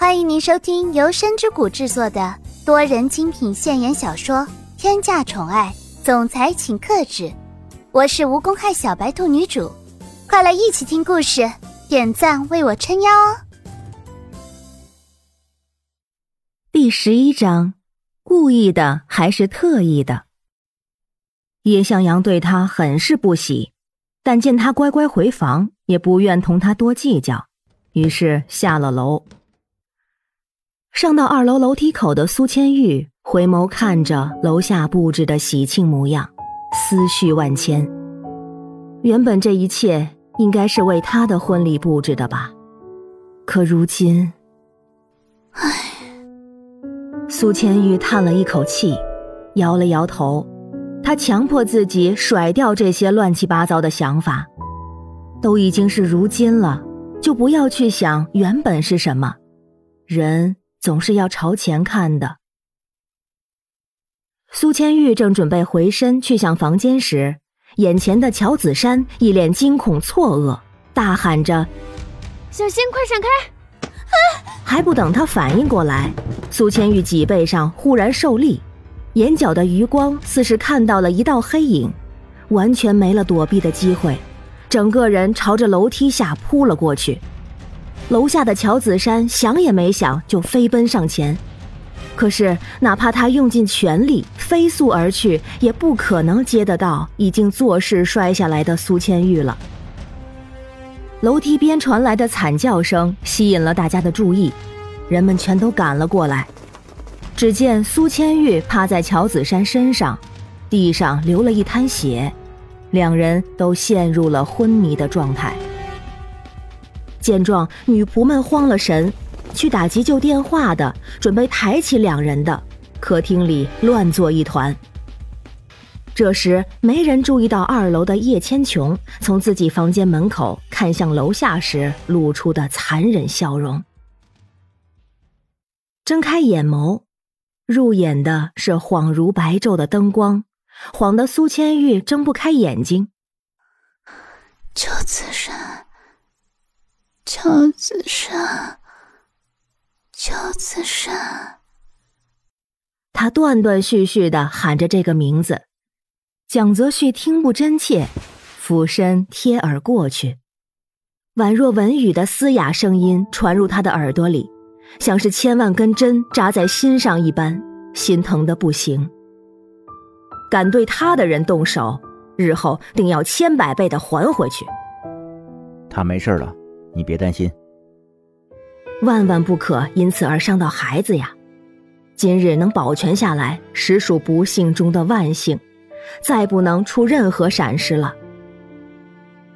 欢迎您收听由深之谷制作的多人精品现言小说《天价宠爱总裁请克制》，我是无公害小白兔女主，快来一起听故事，点赞为我撑腰哦！第十一章，故意的还是特意的？叶向阳对他很是不喜，但见他乖乖回房，也不愿同他多计较，于是下了楼。上到二楼楼梯口的苏千玉回眸看着楼下布置的喜庆模样，思绪万千。原本这一切应该是为他的婚礼布置的吧，可如今，唉，苏千玉叹了一口气，摇了摇头。他强迫自己甩掉这些乱七八糟的想法，都已经是如今了，就不要去想原本是什么。人总是要朝前看的。苏千玉正准备回身去向房间时，眼前的乔子山一脸惊恐错愕，大喊着：“小心，快闪开！”还不等他反应过来，苏千玉脊背上忽然受力。眼角的余光似是看到了一道黑影，完全没了躲避的机会，整个人朝着楼梯下扑了过去。楼下的乔子山想也没想就飞奔上前，可是哪怕他用尽全力飞速而去，也不可能接得到已经坐势摔下来的苏千玉了。楼梯边传来的惨叫声吸引了大家的注意，人们全都赶了过来。只见苏千玉趴在乔子山身上，地上流了一滩血，两人都陷入了昏迷的状态。见状，女仆们慌了神，去打急救电话的，准备抬起两人的，客厅里乱作一团。这时，没人注意到二楼的叶千琼从自己房间门口看向楼下时露出的残忍笑容。睁开眼眸。入眼的是恍如白昼的灯光，晃得苏千玉睁不开眼睛。乔子山，乔子山，乔子山。他断断续续的喊着这个名字，蒋泽旭听不真切，俯身贴耳过去，宛若文语的嘶哑声音传入他的耳朵里。像是千万根针扎在心上一般，心疼的不行。敢对他的人动手，日后定要千百倍的还回去。他没事了，你别担心。万万不可因此而伤到孩子呀！今日能保全下来，实属不幸中的万幸，再不能出任何闪失了。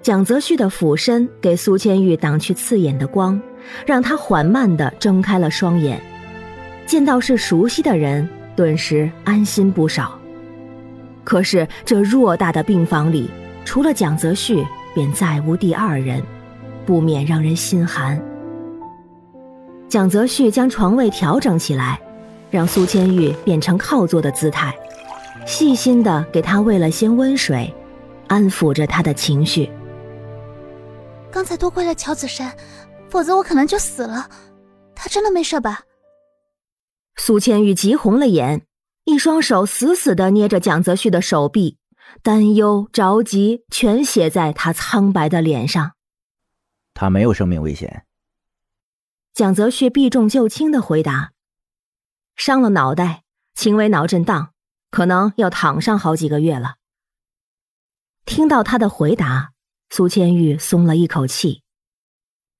蒋泽旭的俯身给苏千玉挡去刺眼的光。让他缓慢地睁开了双眼，见到是熟悉的人，顿时安心不少。可是这偌大的病房里，除了蒋泽旭，便再无第二人，不免让人心寒。蒋泽旭将床位调整起来，让苏千玉变成靠坐的姿态，细心的给她喂了些温水，安抚着她的情绪。刚才多亏了乔子山。否则我可能就死了。他真的没事吧？苏千玉急红了眼，一双手死死的捏着蒋泽旭的手臂，担忧、着急全写在他苍白的脸上。他没有生命危险。蒋泽旭避重就轻的回答：“伤了脑袋，轻微脑震荡，可能要躺上好几个月了。”听到他的回答，苏千玉松了一口气。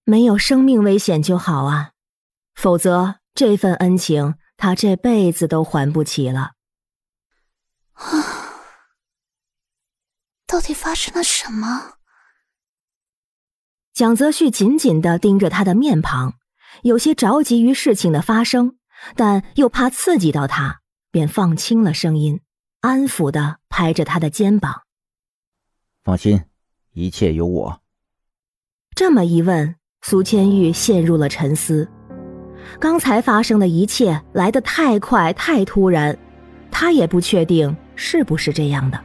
没有生命危险就好啊，否则这份恩情他这辈子都还不起了。啊，到底发生了什么？蒋泽旭紧紧的盯着他的面庞，有些着急于事情的发生，但又怕刺激到他，便放轻了声音，安抚的拍着他的肩膀：“放心，一切有我。”这么一问。苏千玉陷入了沉思，刚才发生的一切来得太快太突然，他也不确定是不是这样的。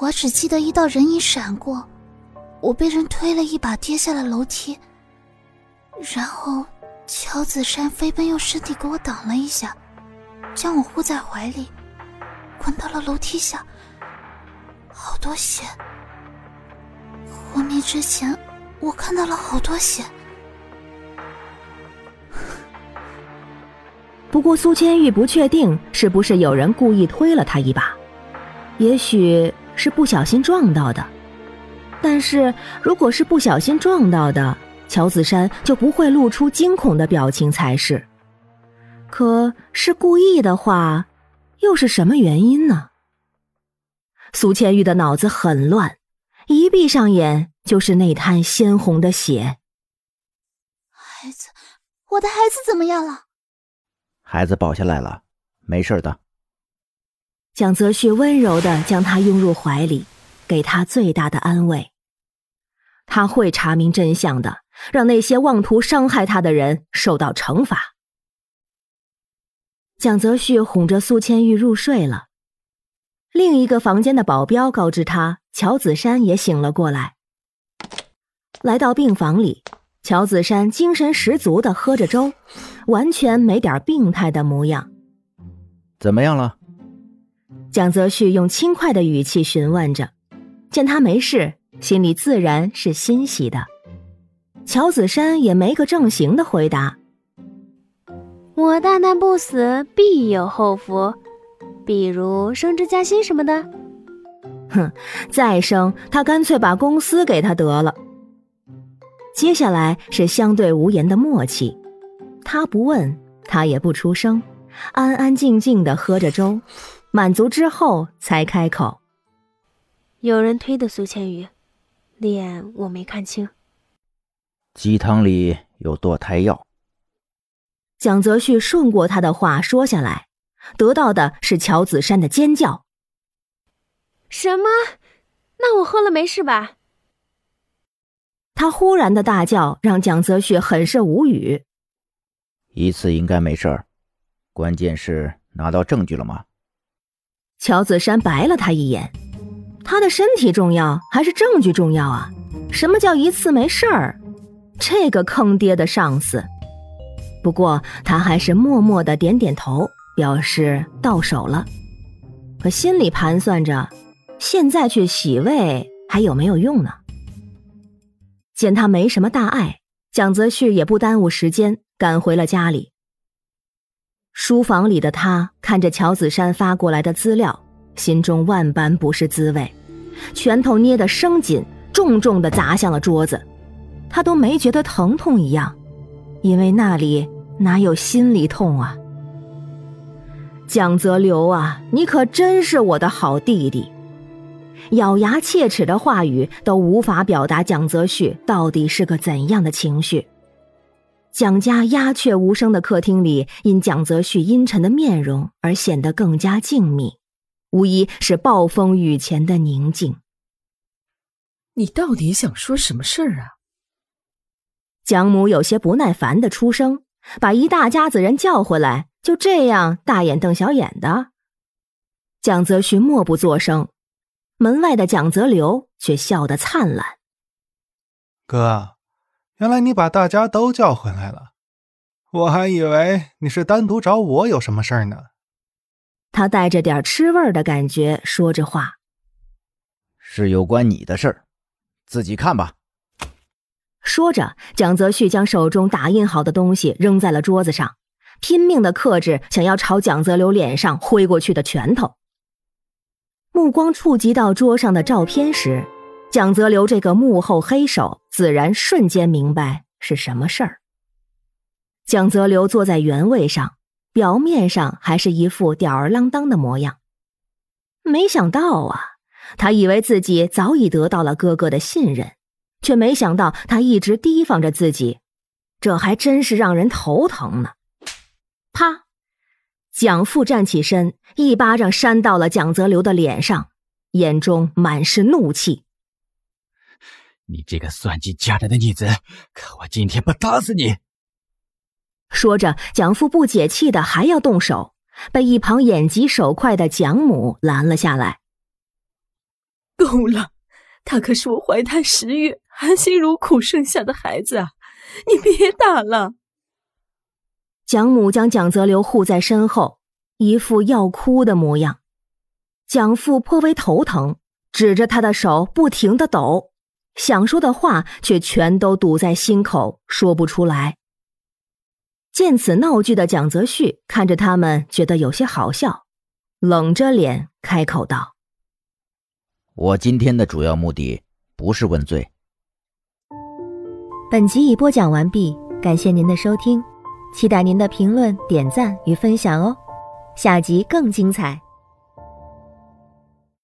我只记得一道人影闪过，我被人推了一把，跌下了楼梯，然后乔子山飞奔用身体给我挡了一下，将我护在怀里，滚到了楼梯下。好多血！昏迷之前，我看到了好多血。不过苏千玉不确定是不是有人故意推了他一把，也许是不小心撞到的。但是如果是不小心撞到的，乔子山就不会露出惊恐的表情才是。可是故意的话，又是什么原因呢？苏千玉的脑子很乱，一闭上眼就是那滩鲜红的血。孩子，我的孩子怎么样了？孩子保下来了，没事的。蒋泽旭温柔的将他拥入怀里，给他最大的安慰。他会查明真相的，让那些妄图伤害他的人受到惩罚。蒋泽旭哄着苏千玉入睡了。另一个房间的保镖告知他，乔子山也醒了过来。来到病房里。乔子山精神十足的喝着粥，完全没点病态的模样。怎么样了？蒋泽旭用轻快的语气询问着。见他没事，心里自然是欣喜的。乔子山也没个正形的回答：“我大难不死，必有后福，比如升职加薪什么的。”哼，再生他干脆把公司给他得了。接下来是相对无言的默契，他不问，他也不出声，安安静静的喝着粥，满足之后才开口：“有人推的苏千羽，脸我没看清。鸡汤里有堕胎药。”蒋泽旭顺过他的话说下来，得到的是乔子山的尖叫：“什么？那我喝了没事吧？”他忽然的大叫让蒋泽旭很是无语。一次应该没事儿，关键是拿到证据了吗？乔子山白了他一眼，他的身体重要还是证据重要啊？什么叫一次没事儿？这个坑爹的上司！不过他还是默默的点点头，表示到手了。可心里盘算着，现在去洗胃还有没有用呢？见他没什么大碍，蒋泽旭也不耽误时间，赶回了家里。书房里的他看着乔子山发过来的资料，心中万般不是滋味，拳头捏得生紧，重重的砸向了桌子。他都没觉得疼痛一样，因为那里哪有心里痛啊？蒋泽流啊，你可真是我的好弟弟。咬牙切齿的话语都无法表达蒋泽旭到底是个怎样的情绪。蒋家鸦雀无声的客厅里，因蒋泽旭阴沉的面容而显得更加静谧，无疑是暴风雨前的宁静。你到底想说什么事儿啊？蒋母有些不耐烦的出声，把一大家子人叫回来，就这样大眼瞪小眼的。蒋泽旭默不作声。门外的蒋泽流却笑得灿烂。哥，原来你把大家都叫回来了，我还以为你是单独找我有什么事儿呢。他带着点吃味儿的感觉说着话：“是有关你的事儿，自己看吧。”说着，蒋泽旭将手中打印好的东西扔在了桌子上，拼命的克制想要朝蒋泽流脸上挥过去的拳头。目光触及到桌上的照片时，蒋泽流这个幕后黑手自然瞬间明白是什么事儿。蒋泽流坐在原位上，表面上还是一副吊儿郎当的模样。没想到啊，他以为自己早已得到了哥哥的信任，却没想到他一直提防着自己，这还真是让人头疼呢。啪。蒋父站起身，一巴掌扇到了蒋泽流的脸上，眼中满是怒气：“你这个算计家人的逆子，可我今天不打死你！”说着，蒋父不解气的还要动手，被一旁眼疾手快的蒋母拦了下来：“够了，他可是我怀胎十月、含辛茹苦生下的孩子啊，你别打了。”蒋母将蒋泽流护在身后，一副要哭的模样。蒋父颇为头疼，指着他的手不停的抖，想说的话却全都堵在心口，说不出来。见此闹剧的蒋泽旭看着他们，觉得有些好笑，冷着脸开口道：“我今天的主要目的不是问罪。”本集已播讲完毕，感谢您的收听，期待您的评论、点赞与分享哦，下集更精彩。